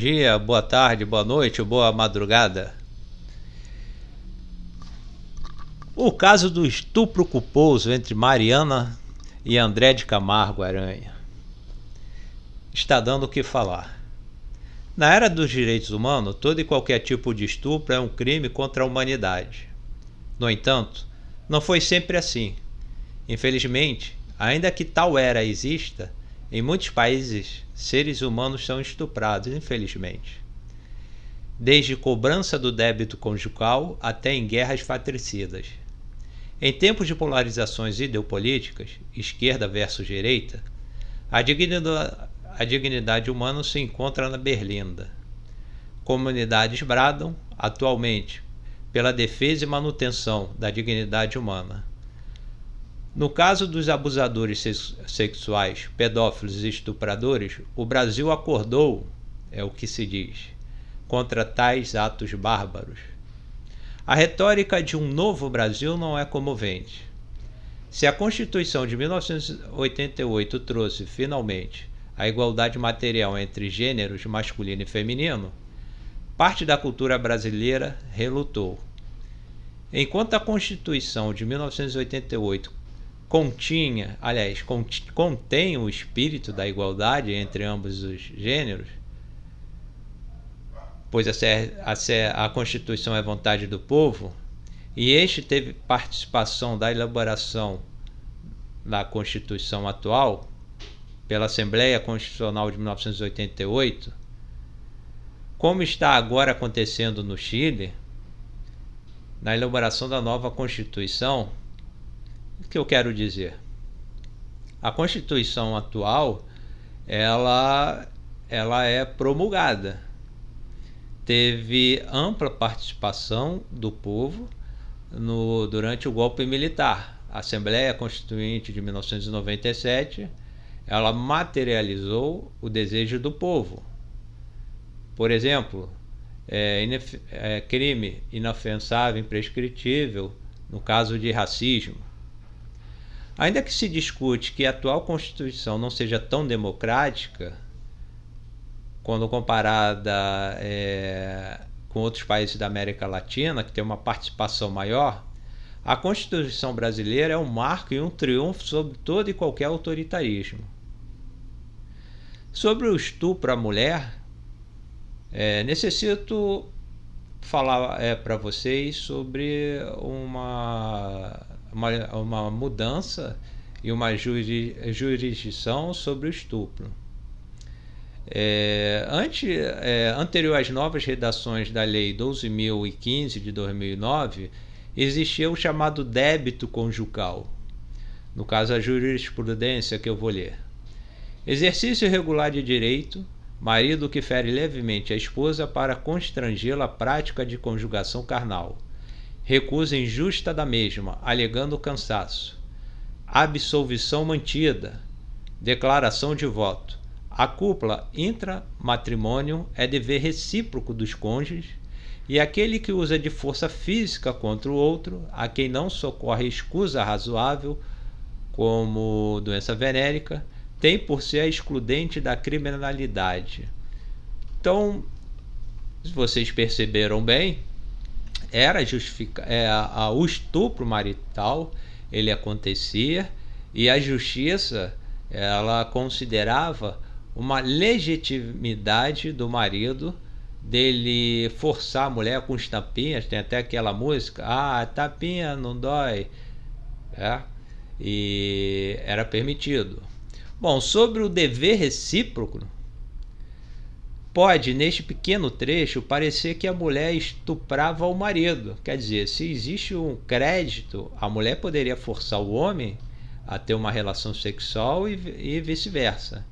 dia, boa tarde, boa noite, boa madrugada. O caso do estupro culposo entre Mariana e André de Camargo Aranha está dando o que falar. Na era dos direitos humanos, todo e qualquer tipo de estupro é um crime contra a humanidade. No entanto, não foi sempre assim. Infelizmente, ainda que tal era exista, em muitos países seres humanos são estuprados, infelizmente. Desde cobrança do débito conjugal até em guerras fratricidas. Em tempos de polarizações ideopolíticas, esquerda versus direita, a dignidade, a dignidade humana se encontra na berlinda. Comunidades bradam, atualmente, pela defesa e manutenção da dignidade humana. No caso dos abusadores sexuais, pedófilos e estupradores, o Brasil acordou, é o que se diz, contra tais atos bárbaros. A retórica de um novo Brasil não é comovente. Se a Constituição de 1988 trouxe, finalmente, a igualdade material entre gêneros masculino e feminino, parte da cultura brasileira relutou. Enquanto a Constituição de 1988 continha, aliás, contém o espírito da igualdade entre ambos os gêneros, pois a, a, a Constituição é vontade do povo, e este teve participação da elaboração da Constituição atual pela Assembleia Constitucional de 1988, como está agora acontecendo no Chile, na elaboração da nova Constituição, o que eu quero dizer? A Constituição atual, ela, ela é promulgada teve ampla participação do povo no, durante o golpe militar. A Assembleia Constituinte de 1997 ela materializou o desejo do povo. Por exemplo, é, é, crime inofensável, imprescritível no caso de racismo. Ainda que se discute que a atual Constituição não seja tão democrática, quando comparada é, com outros países da América Latina, que tem uma participação maior, a Constituição brasileira é um marco e um triunfo sobre todo e qualquer autoritarismo. Sobre o estupro à mulher, é, necessito falar é, para vocês sobre uma, uma, uma mudança e uma jurisdição sobre o estupro. É, ante, é, anterior às novas redações da Lei 12.015 de 2009, existia o chamado débito conjugal. No caso, a jurisprudência que eu vou ler. Exercício irregular de direito, marido que fere levemente a esposa para constrangê-la à prática de conjugação carnal. Recusa injusta da mesma, alegando cansaço. Absolvição mantida. Declaração de voto a cúpula intramatrimônio é dever recíproco dos cônjuges, e aquele que usa de força física contra o outro, a quem não socorre escusa razoável, como doença venérica, tem por ser a excludente da criminalidade. Então, se vocês perceberam bem, era justifica é, a, a, o estupro marital ele acontecia e a justiça ela considerava uma legitimidade do marido dele forçar a mulher com os tapinhas, tem até aquela música, ah, tapinha não dói, é? e era permitido. Bom, sobre o dever recíproco, pode, neste pequeno trecho, parecer que a mulher estuprava o marido. Quer dizer, se existe um crédito, a mulher poderia forçar o homem a ter uma relação sexual e, e vice-versa.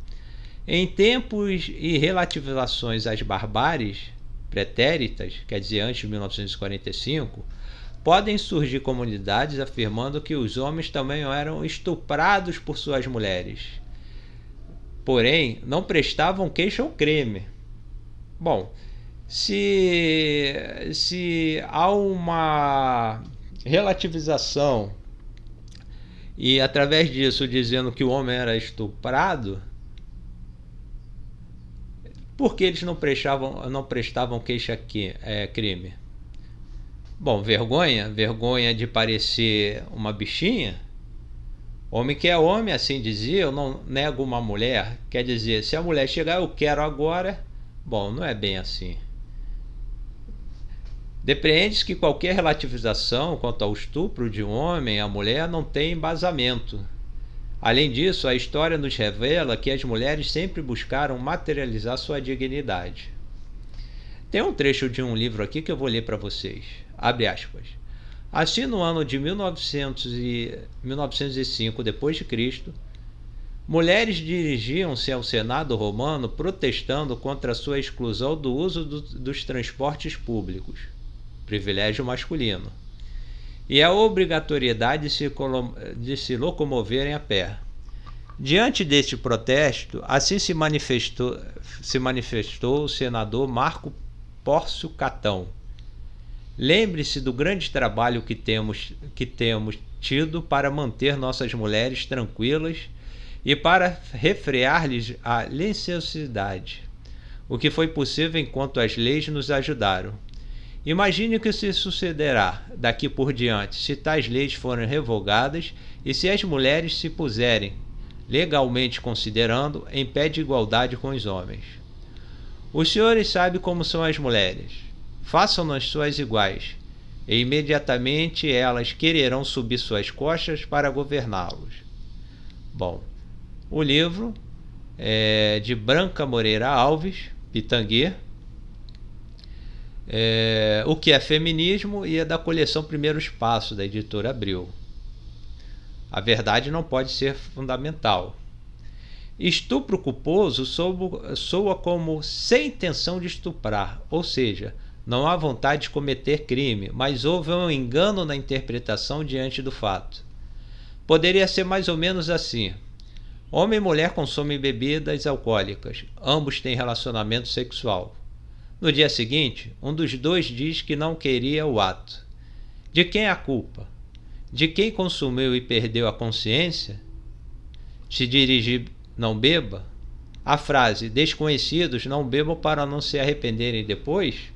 Em tempos e relativizações às barbáries pretéritas, quer dizer, antes de 1945, podem surgir comunidades afirmando que os homens também eram estuprados por suas mulheres. Porém, não prestavam queixa ao crime. Bom, se, se há uma relativização e através disso dizendo que o homem era estuprado, Por que eles não prestavam, não prestavam queixa aqui, é, crime? Bom, vergonha, vergonha de parecer uma bichinha. Homem que é homem, assim dizia, eu não nego uma mulher. Quer dizer, se a mulher chegar, eu quero agora. Bom, não é bem assim. Depreende-se que qualquer relativização quanto ao estupro de um homem à mulher não tem embasamento. Além disso, a história nos revela que as mulheres sempre buscaram materializar sua dignidade. Tem um trecho de um livro aqui que eu vou ler para vocês. Abre aspas. Assim, no ano de 1900 e 1905 d.C., mulheres dirigiam-se ao Senado romano protestando contra sua exclusão do uso do, dos transportes públicos, privilégio masculino, e a obrigatoriedade de se, de se locomoverem a pé. Diante deste protesto, assim se manifestou, se manifestou o senador Marco Pórcio Catão. Lembre-se do grande trabalho que temos, que temos tido para manter nossas mulheres tranquilas e para refrear-lhes a licenciosidade, o que foi possível enquanto as leis nos ajudaram. Imagine o que se sucederá daqui por diante se tais leis forem revogadas e se as mulheres se puserem, legalmente considerando, em pé de igualdade com os homens. Os senhores sabem como são as mulheres. Façam-nas suas iguais, e imediatamente elas quererão subir suas costas para governá-los. Bom, o livro é de Branca Moreira Alves, Pitanguê, é, O que é Feminismo e é da coleção Primeiros Passos, da editora Abril. A verdade não pode ser fundamental. Estupro culposo soa como sem intenção de estuprar, ou seja, não há vontade de cometer crime, mas houve um engano na interpretação diante do fato. Poderia ser mais ou menos assim: homem e mulher consomem bebidas alcoólicas, ambos têm relacionamento sexual. No dia seguinte, um dos dois diz que não queria o ato. De quem é a culpa? De quem consumiu e perdeu a consciência? Se dirigir não beba? A frase desconhecidos não bebam para não se arrependerem depois?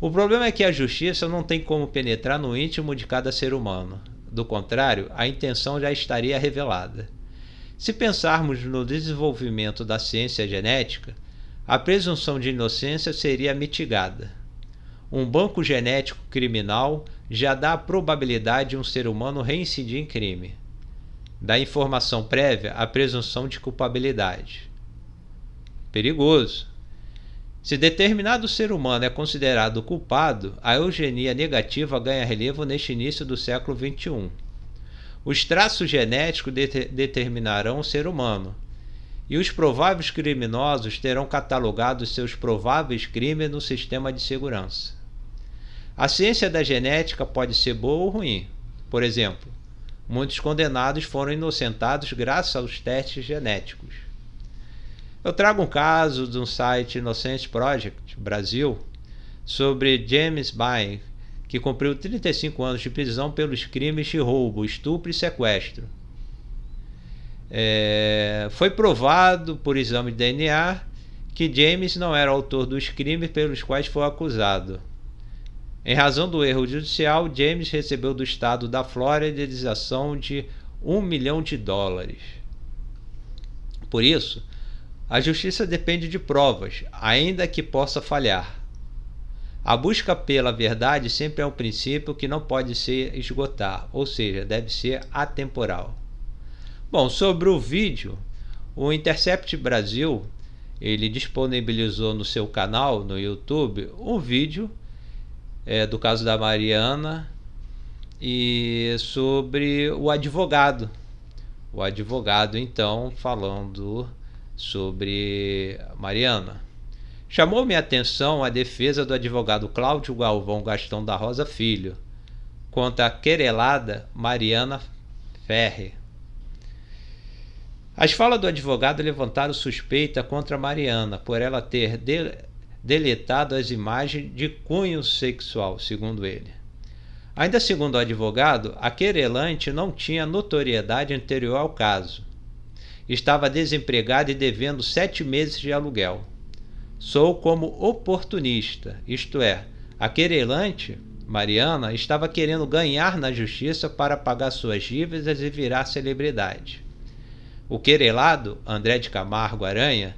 O problema é que a justiça não tem como penetrar no íntimo de cada ser humano. Do contrário, a intenção já estaria revelada. Se pensarmos no desenvolvimento da ciência genética, a presunção de inocência seria mitigada. Um banco genético criminal já dá a probabilidade de um ser humano reincidir em crime da informação prévia a presunção de culpabilidade. Perigoso. Se determinado ser humano é considerado culpado, a eugenia negativa ganha relevo neste início do século XXI. Os traços genéticos de determinarão o ser humano, e os prováveis criminosos terão catalogado seus prováveis crimes no sistema de segurança. A ciência da genética pode ser boa ou ruim. Por exemplo, Muitos condenados foram inocentados graças aos testes genéticos. Eu trago um caso de um site Innocence Project Brasil sobre James Bain, que cumpriu 35 anos de prisão pelos crimes de roubo, estupro e sequestro. É, foi provado por exame de DNA que James não era autor dos crimes pelos quais foi acusado. Em razão do erro judicial, James recebeu do estado da Flórida indenização de um milhão de dólares. Por isso, a justiça depende de provas, ainda que possa falhar. A busca pela verdade sempre é um princípio que não pode se esgotar, ou seja, deve ser atemporal. Bom, sobre o vídeo, o Intercept Brasil ele disponibilizou no seu canal no YouTube um vídeo é, do caso da Mariana e sobre o advogado. O advogado, então, falando sobre Mariana. Chamou minha atenção a defesa do advogado Cláudio Galvão Gastão da Rosa Filho contra a querelada Mariana Ferre. As falas do advogado levantaram suspeita contra Mariana por ela ter deletado as imagens de cunho sexual, segundo ele. Ainda segundo o advogado, a querelante não tinha notoriedade anterior ao caso. Estava desempregada e devendo sete meses de aluguel. Sou como oportunista, isto é, a querelante, Mariana, estava querendo ganhar na justiça para pagar suas dívidas e virar celebridade. O querelado, André de Camargo Aranha,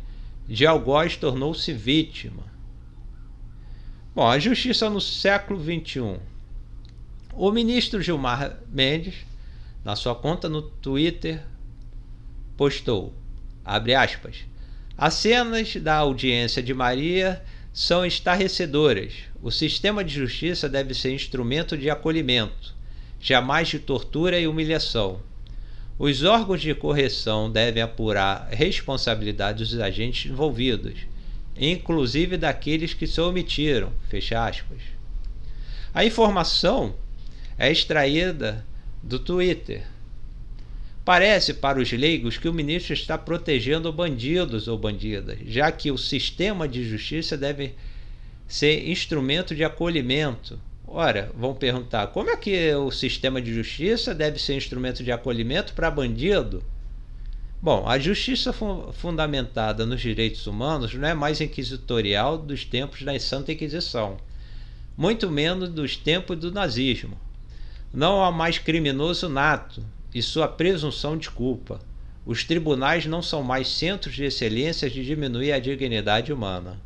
de algoz tornou-se vítima. Bom, a justiça no século XXI. O ministro Gilmar Mendes, na sua conta no Twitter, postou, abre aspas, as cenas da audiência de Maria são estarrecedoras. O sistema de justiça deve ser instrumento de acolhimento, jamais de tortura e humilhação. Os órgãos de correção devem apurar responsabilidades dos agentes envolvidos, inclusive daqueles que se omitiram. A informação é extraída do Twitter. Parece para os leigos que o ministro está protegendo bandidos ou bandidas, já que o sistema de justiça deve ser instrumento de acolhimento. Ora, vão perguntar: como é que o sistema de justiça deve ser instrumento de acolhimento para bandido? Bom, a justiça fundamentada nos direitos humanos não é mais inquisitorial dos tempos da Santa Inquisição, muito menos dos tempos do nazismo. Não há mais criminoso nato, e sua presunção de culpa. Os tribunais não são mais centros de excelência de diminuir a dignidade humana.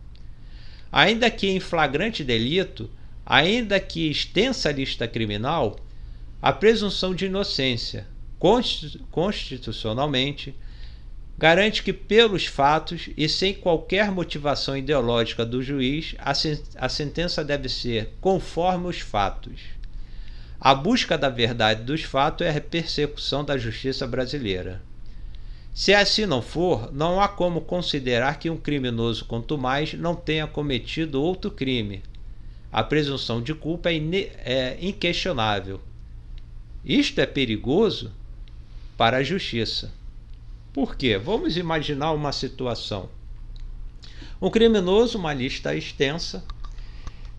Ainda que em flagrante delito, ainda que extensa lista criminal, a presunção de inocência, constitucionalmente, garante que, pelos fatos e sem qualquer motivação ideológica do juiz, a sentença deve ser conforme os fatos. A busca da verdade dos fatos é a persecução da justiça brasileira. Se assim não for, não há como considerar que um criminoso, quanto mais, não tenha cometido outro crime. A presunção de culpa é, é inquestionável. Isto é perigoso para a justiça. Por quê? Vamos imaginar uma situação. Um criminoso, uma lista extensa,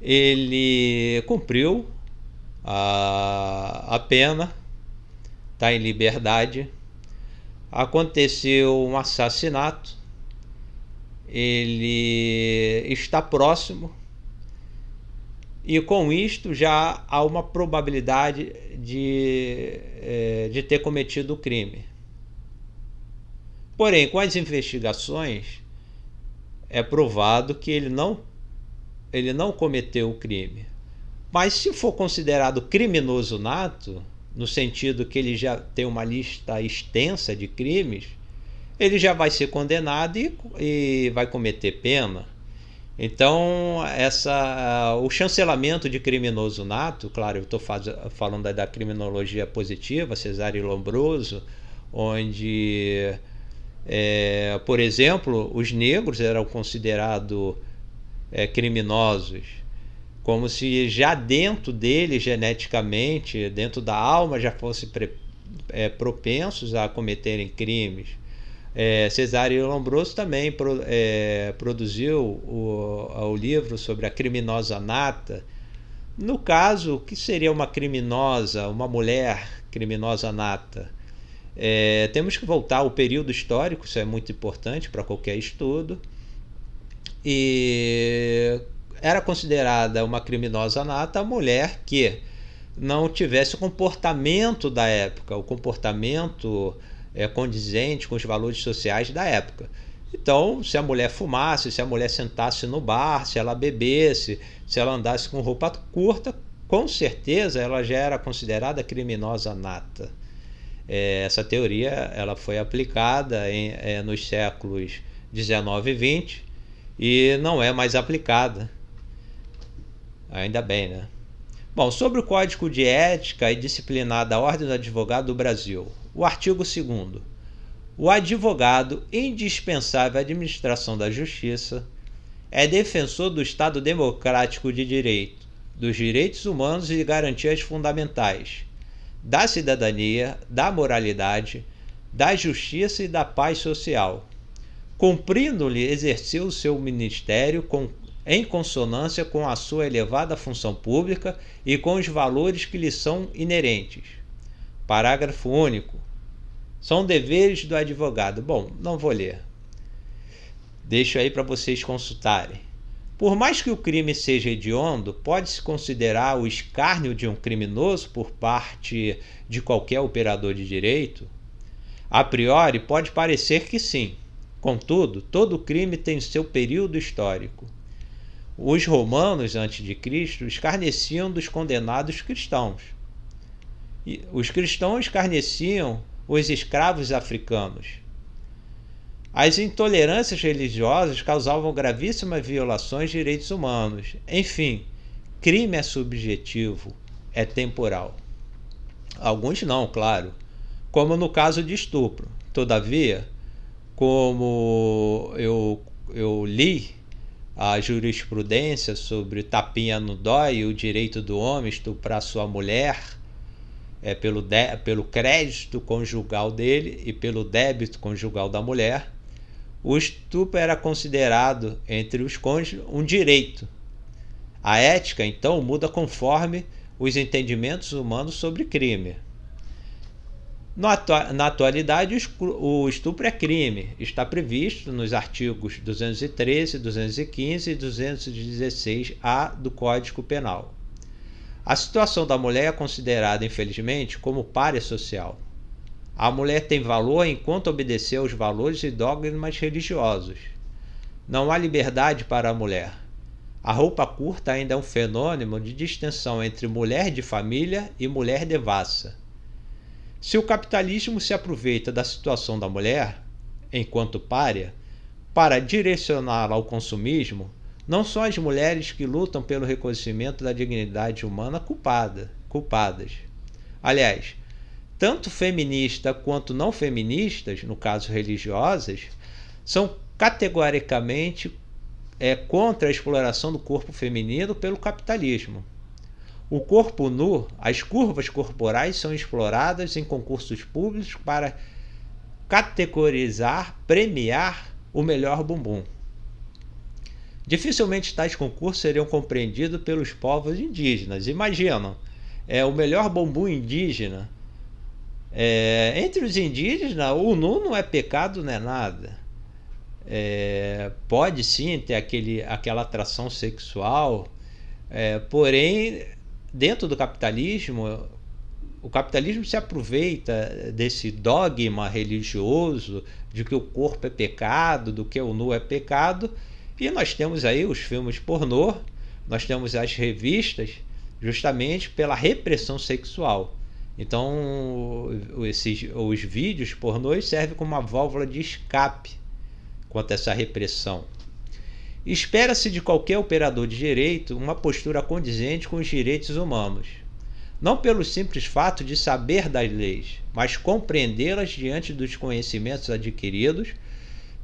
ele cumpriu a, a pena, está em liberdade. Aconteceu um assassinato, ele está próximo e com isto já há uma probabilidade de, é, de ter cometido o crime. Porém, com as investigações, é provado que ele não, ele não cometeu o crime. Mas se for considerado criminoso nato, no sentido que ele já tem uma lista extensa de crimes, ele já vai ser condenado e, e vai cometer pena. Então, essa, o chancelamento de criminoso nato, claro, eu estou falando da, criminologia positiva, Cesário Lombroso, onde, é, por exemplo, os negros eram considerados é, criminosos como se já dentro dele, geneticamente, dentro da alma, já fosse é, propensos a cometerem crimes. É, Cesário Lombroso também pro, é, produziu o, o livro sobre a criminosa nata. No caso, o que seria uma criminosa, uma mulher criminosa nata? É, temos que voltar ao período histórico, isso é muito importante para qualquer estudo. E era considerada uma criminosa nata a mulher que não tivesse o comportamento da época, o comportamento é, condizente com os valores sociais da época. Então, se a mulher fumasse, se a mulher sentasse no bar, se ela bebesse, se ela andasse com roupa curta, com certeza ela já era considerada criminosa nata. É, essa teoria ela foi aplicada em, é, nos séculos 19 e 20 e não é mais aplicada Ainda bem, né? Bom, sobre o Código de Ética e Disciplinar da Ordem do Advogado do Brasil. O artigo 2 O advogado, indispensável à administração da justiça, é defensor do Estado democrático de direito, dos direitos humanos e garantias fundamentais, da cidadania, da moralidade, da justiça e da paz social. Cumprindo-lhe, exerceu o seu ministério com em consonância com a sua elevada função pública e com os valores que lhe são inerentes. Parágrafo único. São deveres do advogado. Bom, não vou ler. Deixo aí para vocês consultarem. Por mais que o crime seja hediondo, pode-se considerar o escárnio de um criminoso por parte de qualquer operador de direito? A priori, pode parecer que sim. Contudo, todo crime tem seu período histórico. Os romanos, antes de Cristo, escarneciam dos condenados cristãos. E os cristãos escarneciam os escravos africanos. As intolerâncias religiosas causavam gravíssimas violações de direitos humanos. Enfim, crime é subjetivo, é temporal. Alguns não, claro, como no caso de estupro. Todavia, como eu, eu li a jurisprudência sobre tapinha no dói e o direito do homem estuprar sua mulher é, pelo, de, pelo crédito conjugal dele e pelo débito conjugal da mulher, o estupro era considerado entre os cônjuges um direito. A ética, então, muda conforme os entendimentos humanos sobre crime. Na atualidade, o estupro é crime. Está previsto nos artigos 213, 215 e 216-A do Código Penal. A situação da mulher é considerada, infelizmente, como párea social. A mulher tem valor enquanto obedecer aos valores e dogmas religiosos. Não há liberdade para a mulher. A roupa curta ainda é um fenômeno de distinção entre mulher de família e mulher devassa. Se o capitalismo se aproveita da situação da mulher, enquanto párea, para direcioná-la ao consumismo, não são as mulheres que lutam pelo reconhecimento da dignidade humana culpada, culpadas. Aliás, tanto feminista quanto não feministas, no caso religiosas, são categoricamente é, contra a exploração do corpo feminino pelo capitalismo. O corpo nu, as curvas corporais são exploradas em concursos públicos para categorizar, premiar o melhor bumbum. Dificilmente tais concursos seriam compreendidos pelos povos indígenas. Imaginam, é o melhor bumbum indígena é, entre os indígenas, o nu não é pecado, não é nada. É, pode sim ter aquele, aquela atração sexual, é, porém, dentro do capitalismo, o capitalismo se aproveita desse dogma religioso de que o corpo é pecado, do que o nu é pecado, e nós temos aí os filmes pornô, nós temos as revistas, justamente pela repressão sexual. Então, esses, os vídeos pornôs servem como uma válvula de escape quanto a essa repressão. Espera-se de qualquer operador de direito uma postura condizente com os direitos humanos, não pelo simples fato de saber das leis, mas compreendê-las diante dos conhecimentos adquiridos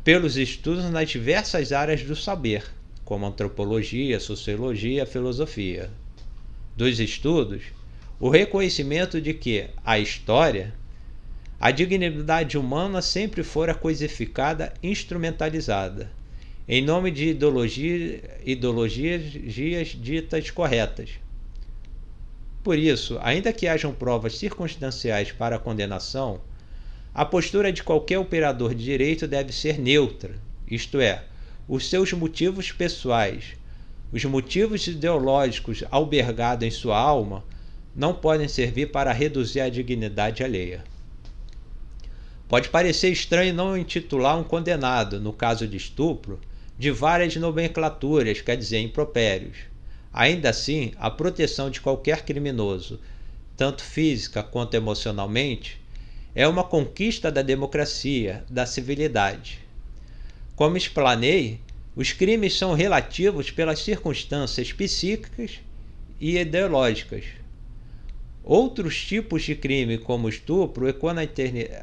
pelos estudos nas diversas áreas do saber, como antropologia, sociologia, filosofia. Dos estudos, o reconhecimento de que a história, a dignidade humana sempre fora coisificada, instrumentalizada, em nome de ideologia, ideologias ditas corretas. Por isso, ainda que hajam provas circunstanciais para a condenação, a postura de qualquer operador de direito deve ser neutra, isto é, os seus motivos pessoais, os motivos ideológicos albergados em sua alma não podem servir para reduzir a dignidade alheia. Pode parecer estranho não intitular um condenado, no caso de estupro, de várias nomenclaturas, quer dizer, impropérios. Ainda assim, a proteção de qualquer criminoso, tanto física quanto emocionalmente, é uma conquista da democracia, da civilidade. Como explanei, os crimes são relativos pelas circunstâncias psíquicas e ideológicas. Outros tipos de crime, como estupro, ecoam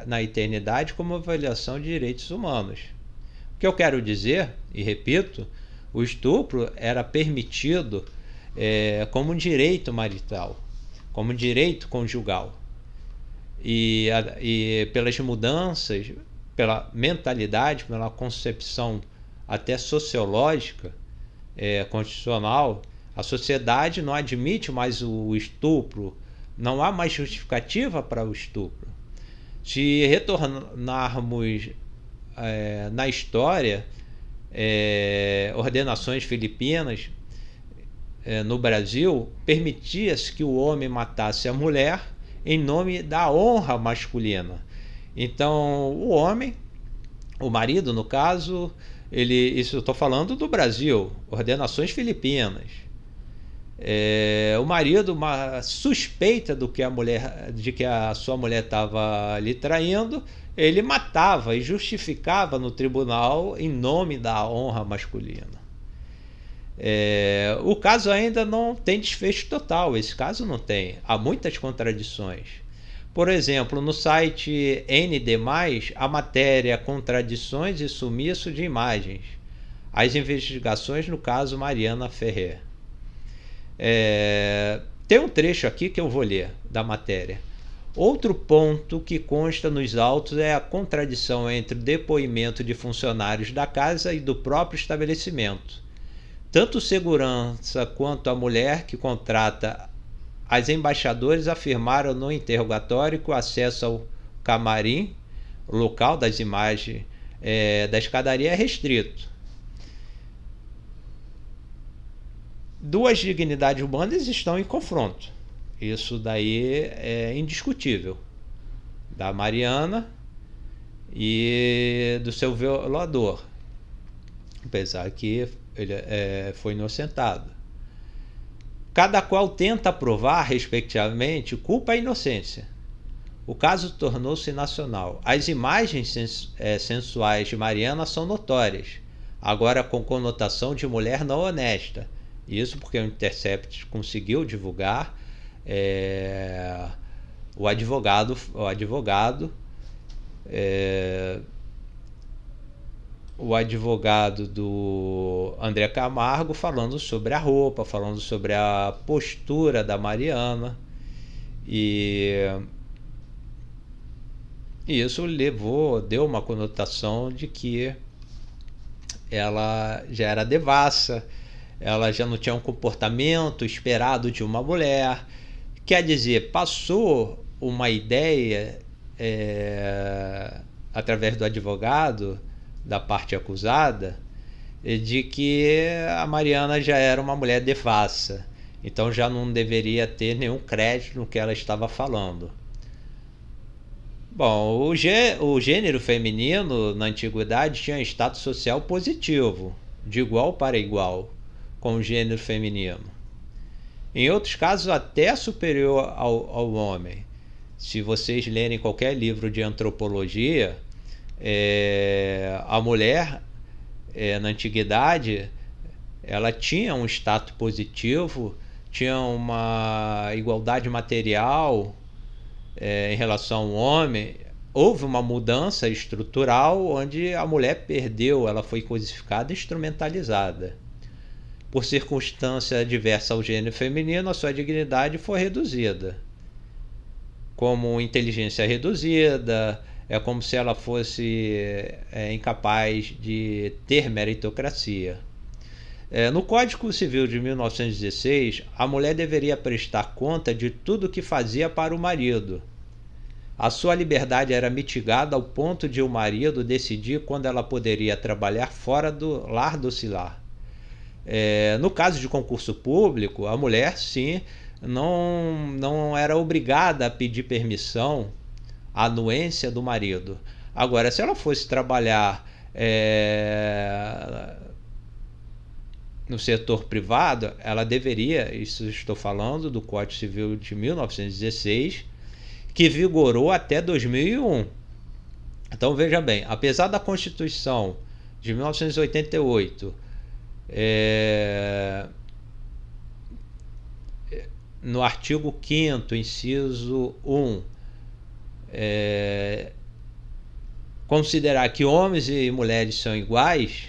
na eternidade como avaliação de direitos humanos. O que eu quero dizer, e repito, o estupro era permitido é, como um direito marital, como um direito conjugal. E, e pelas mudanças, pela mentalidade, pela concepção até sociológica, é, constitucional, a sociedade não admite mais o estupro, não há mais justificativa para o estupro. Se retornarmos é, na história, é, ordenações filipinas é, no Brasil, permitia-se que o homem matasse a mulher em nome da honra masculina. Então, o homem, o marido, no caso, ele, isso eu estou falando do Brasil, ordenações filipinas. É, o marido, uma suspeita do que a mulher, de que a sua mulher estava lhe traindo, ele matava e justificava no tribunal em nome da honra masculina. É, o caso ainda não tem desfecho total, esse caso não tem. Há muitas contradições. Por exemplo, no site ND, a matéria Contradições e Sumiço de Imagens. As investigações no caso Mariana Ferrer. É, tem um trecho aqui que eu vou ler da matéria. Outro ponto que consta nos autos é a contradição entre o depoimento de funcionários da casa e do próprio estabelecimento. Tanto segurança quanto a mulher que contrata as embaixadores afirmaram no interrogatório que o acesso ao camarim, local das imagens é, da escadaria, é restrito. Duas dignidades humanas estão em confronto. Isso daí é indiscutível. Da Mariana e do seu violador. Apesar que ele é, foi inocentado. Cada qual tenta provar, respectivamente, culpa e inocência. O caso tornou-se nacional. As imagens sens é, sensuais de Mariana são notórias, agora com conotação de mulher não honesta. Isso porque o Intercept conseguiu divulgar é, o advogado, o advogado, é, o advogado do André Camargo falando sobre a roupa, falando sobre a postura da Mariana. E isso levou, deu uma conotação de que ela já era devassa, ela já não tinha um comportamento esperado de uma mulher, Quer dizer, passou uma ideia é, através do advogado da parte acusada de que a Mariana já era uma mulher devassa, então já não deveria ter nenhum crédito no que ela estava falando. Bom, o, gê, o gênero feminino na antiguidade tinha status social positivo, de igual para igual, com o gênero feminino. Em outros casos, até superior ao, ao homem. Se vocês lerem qualquer livro de antropologia, é, a mulher é, na antiguidade ela tinha um status positivo, tinha uma igualdade material é, em relação ao homem. Houve uma mudança estrutural onde a mulher perdeu, ela foi codificada e instrumentalizada por circunstância adversa ao gênero feminino, a sua dignidade foi reduzida. Como inteligência reduzida, é como se ela fosse é, incapaz de ter meritocracia. É, no Código Civil de 1916, a mulher deveria prestar conta de tudo que fazia para o marido. A sua liberdade era mitigada ao ponto de o marido decidir quando ela poderia trabalhar fora do lar docilar. É, no caso de concurso público, a mulher, sim, não, não era obrigada a pedir permissão, a anuência do marido. Agora, se ela fosse trabalhar é, no setor privado, ela deveria, isso estou falando do Código Civil de 1916, que vigorou até 2001. Então veja bem, apesar da Constituição de 1988 é, no artigo 5, inciso 1, é, considerar que homens e mulheres são iguais,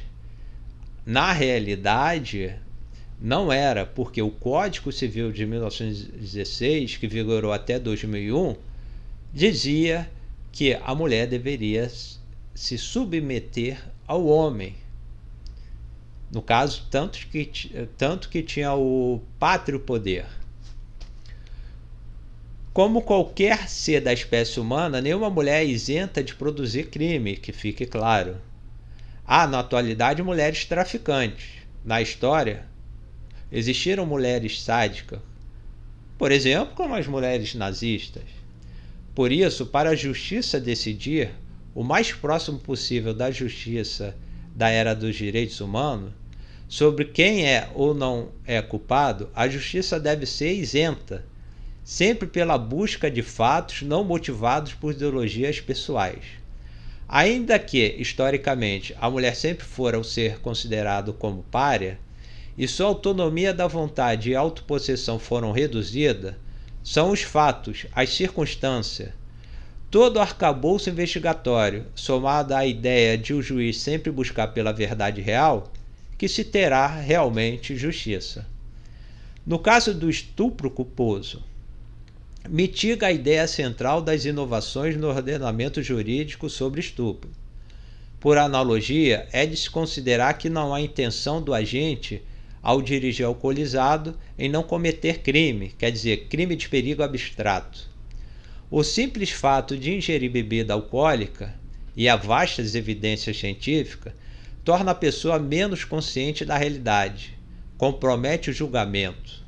na realidade, não era, porque o Código Civil de 1916, que vigorou até 2001, dizia que a mulher deveria se submeter ao homem. No caso, tanto que, tanto que tinha o pátrio poder. Como qualquer ser da espécie humana, nenhuma mulher é isenta de produzir crime, que fique claro. Há na atualidade mulheres traficantes. Na história, existiram mulheres sádicas, por exemplo, como as mulheres nazistas. Por isso, para a justiça decidir, o mais próximo possível da justiça da era dos direitos humanos, sobre quem é ou não é culpado, a justiça deve ser isenta, sempre pela busca de fatos não motivados por ideologias pessoais. Ainda que, historicamente, a mulher sempre fora o ser considerado como párea, e sua autonomia da vontade e autopossessão foram reduzidas, são os fatos, as circunstâncias, todo arcabouço investigatório, somado à ideia de o juiz sempre buscar pela verdade real, que se terá realmente justiça. No caso do estupro culposo, mitiga a ideia central das inovações no ordenamento jurídico sobre estupro. Por analogia, é de se considerar que não há intenção do agente ao dirigir alcoolizado em não cometer crime, quer dizer, crime de perigo abstrato. O simples fato de ingerir bebida alcoólica e a vastas evidências científicas torna a pessoa menos consciente da realidade, compromete o julgamento.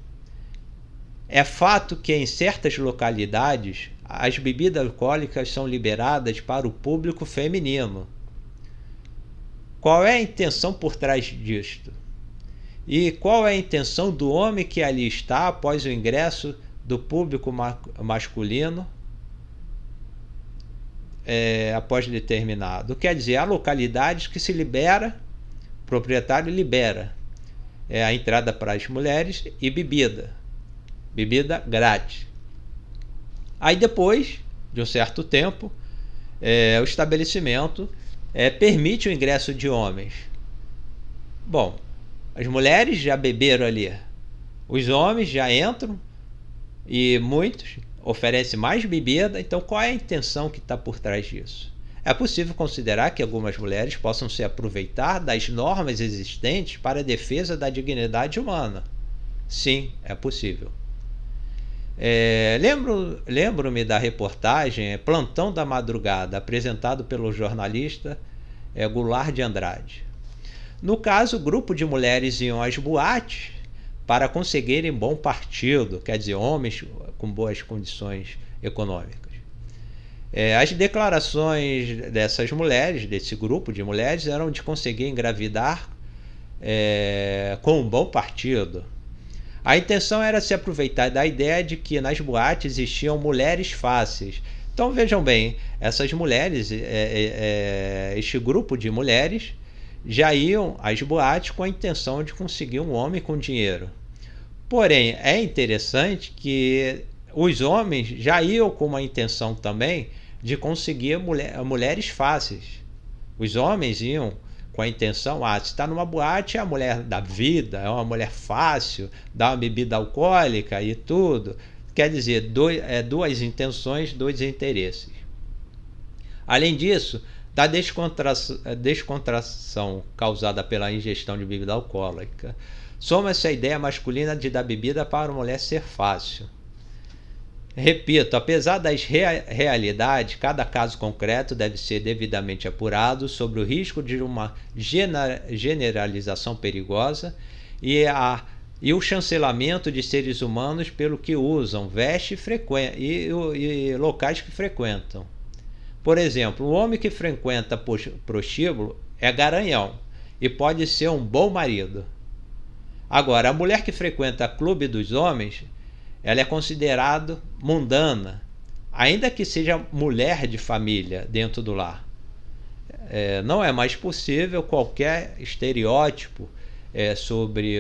É fato que em certas localidades as bebidas alcoólicas são liberadas para o público feminino. Qual é a intenção por trás disto? E qual é a intenção do homem que ali está após o ingresso do público ma masculino é, após determinado? Quer dizer, há localidades que se libera, o proprietário libera é, a entrada para as mulheres e bebida, bebida grátis. Aí depois de um certo tempo, é, o estabelecimento é, permite o ingresso de homens. Bom, as mulheres já beberam ali. Os homens já entram e muitos oferecem mais bebida. Então, qual é a intenção que está por trás disso? É possível considerar que algumas mulheres possam se aproveitar das normas existentes para a defesa da dignidade humana. Sim, é possível. É, lembro, lembro-me da reportagem é, Plantão da Madrugada, apresentado pelo jornalista é, Goulart de Andrade. No caso, o grupo de mulheres iam às boates para conseguirem bom partido, quer dizer, homens com boas condições econômicas. É, as declarações dessas mulheres, desse grupo de mulheres, eram de conseguir engravidar é, com um bom partido. A intenção era se aproveitar da ideia de que nas boates existiam mulheres fáceis. Então vejam bem, essas mulheres, é, é, é este grupo de mulheres, já iam às boates com a intenção de conseguir um homem com dinheiro. Porém, é interessante que os homens já iam com uma intenção também de conseguir mulher, mulheres fáceis. Os homens iam com a intenção, ah, se está numa boate é a mulher da vida, é uma mulher fácil, dá uma bebida alcoólica e tudo. Quer dizer, dois, é, duas intenções, dois interesses. Além disso, da descontração causada pela ingestão de bebida alcoólica. Soma-se a ideia masculina de dar bebida para a mulher ser fácil. Repito, apesar das rea realidades, cada caso concreto deve ser devidamente apurado sobre o risco de uma generalização perigosa e, a, e o chancelamento de seres humanos pelo que usam, veste e, e, e locais que frequentam. Por exemplo, o homem que frequenta prostíbulo é garanhão e pode ser um bom marido. Agora, a mulher que frequenta clube dos homens, ela é considerada mundana, ainda que seja mulher de família dentro do lar. É, não é mais possível qualquer estereótipo é, sobre,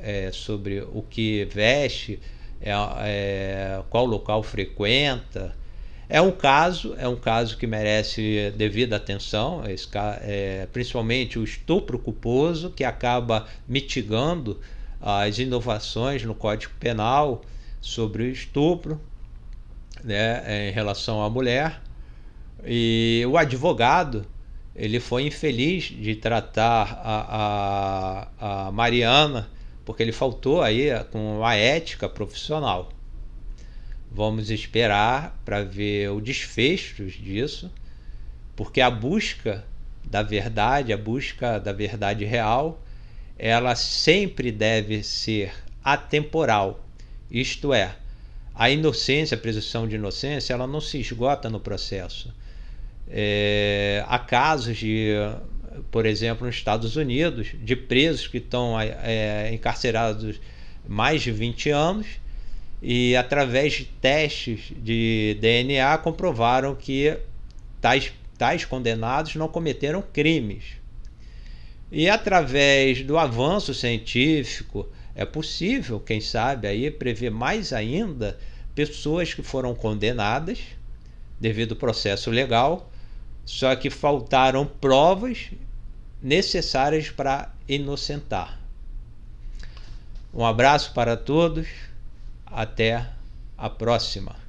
é, sobre o que veste, é, é, qual local frequenta, é um caso, é um caso que merece devida atenção, é, principalmente o estupro culposo, que acaba mitigando as inovações no Código Penal sobre o estupro né, em relação à mulher. E o advogado ele foi infeliz de tratar a, a, a Mariana porque ele faltou aí com a ética profissional. Vamos esperar para ver o desfecho disso, porque a busca da verdade, a busca da verdade real, ela sempre deve ser atemporal. Isto é, a inocência, a presunção de inocência, ela não se esgota no processo. É, há casos de, por exemplo, nos Estados Unidos, de presos que estão é, encarcerados mais de 20 anos e, através de testes de DNA, comprovaram que tais, tais condenados não cometeram crimes. E através do avanço científico, é possível, quem sabe, aí prever mais ainda pessoas que foram condenadas devido ao processo legal, só que faltaram provas necessárias para inocentar. Um abraço para todos, até a próxima.